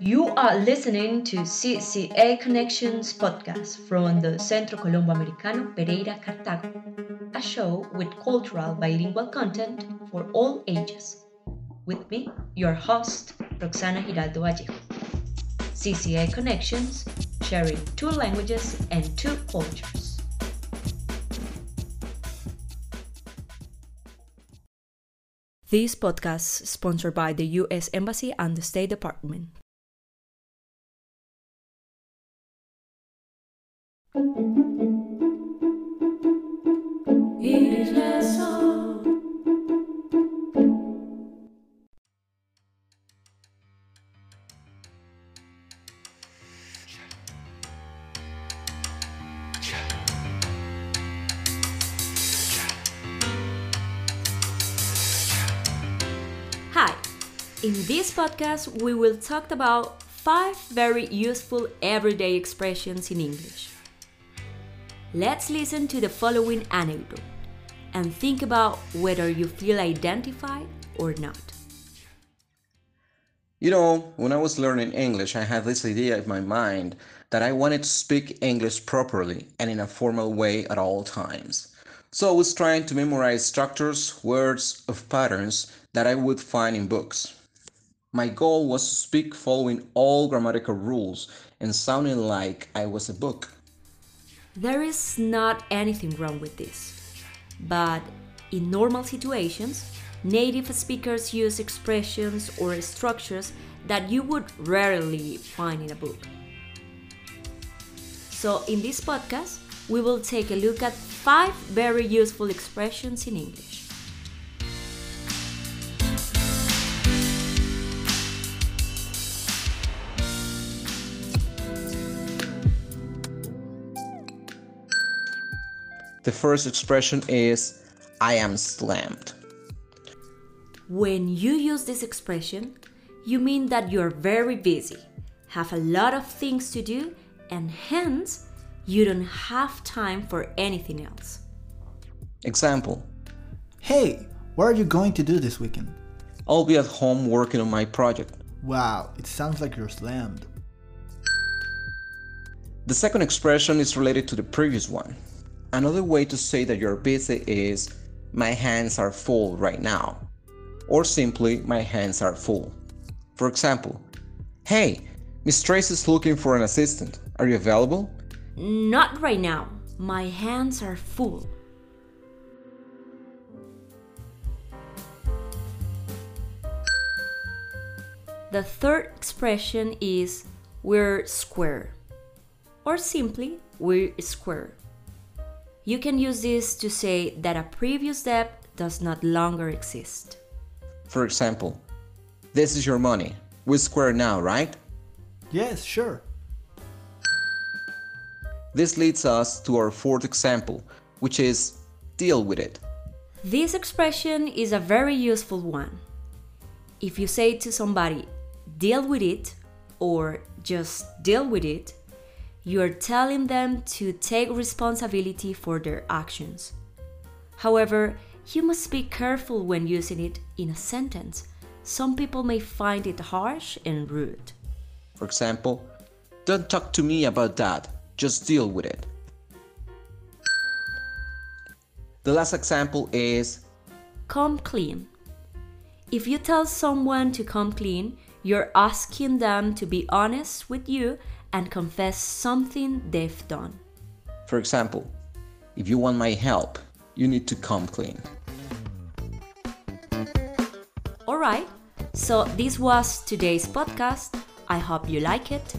You are listening to CCA Connections podcast from the Centro Colombo Americano Pereira Cartago, a show with cultural bilingual content for all ages. With me, your host, Roxana Giraldo Vallejo. CCA Connections, sharing two languages and two cultures. This podcast sponsored by the U.S. Embassy and the State Department. In this podcast, we will talk about five very useful everyday expressions in English. Let's listen to the following anecdote and think about whether you feel identified or not. You know, when I was learning English, I had this idea in my mind that I wanted to speak English properly and in a formal way at all times. So I was trying to memorize structures, words, of patterns that I would find in books. My goal was to speak following all grammatical rules and sounding like I was a book. There is not anything wrong with this. But in normal situations, native speakers use expressions or structures that you would rarely find in a book. So, in this podcast, we will take a look at five very useful expressions in English. The first expression is I am slammed. When you use this expression, you mean that you're very busy, have a lot of things to do, and hence you don't have time for anything else. Example Hey, what are you going to do this weekend? I'll be at home working on my project. Wow, it sounds like you're slammed. The second expression is related to the previous one. Another way to say that you're busy is my hands are full right now, or simply my hands are full. For example, hey, Miss Trace is looking for an assistant. Are you available? Not right now. My hands are full. The third expression is we're square, or simply we're square. You can use this to say that a previous debt does not longer exist. For example, this is your money. We're square now, right? Yes, sure. This leads us to our fourth example, which is deal with it. This expression is a very useful one. If you say to somebody, deal with it, or just deal with it, you are telling them to take responsibility for their actions. However, you must be careful when using it in a sentence. Some people may find it harsh and rude. For example, don't talk to me about that, just deal with it. The last example is Come clean. If you tell someone to come clean, you're asking them to be honest with you and confess something they've done. For example, if you want my help, you need to come clean. Alright, so this was today's podcast. I hope you like it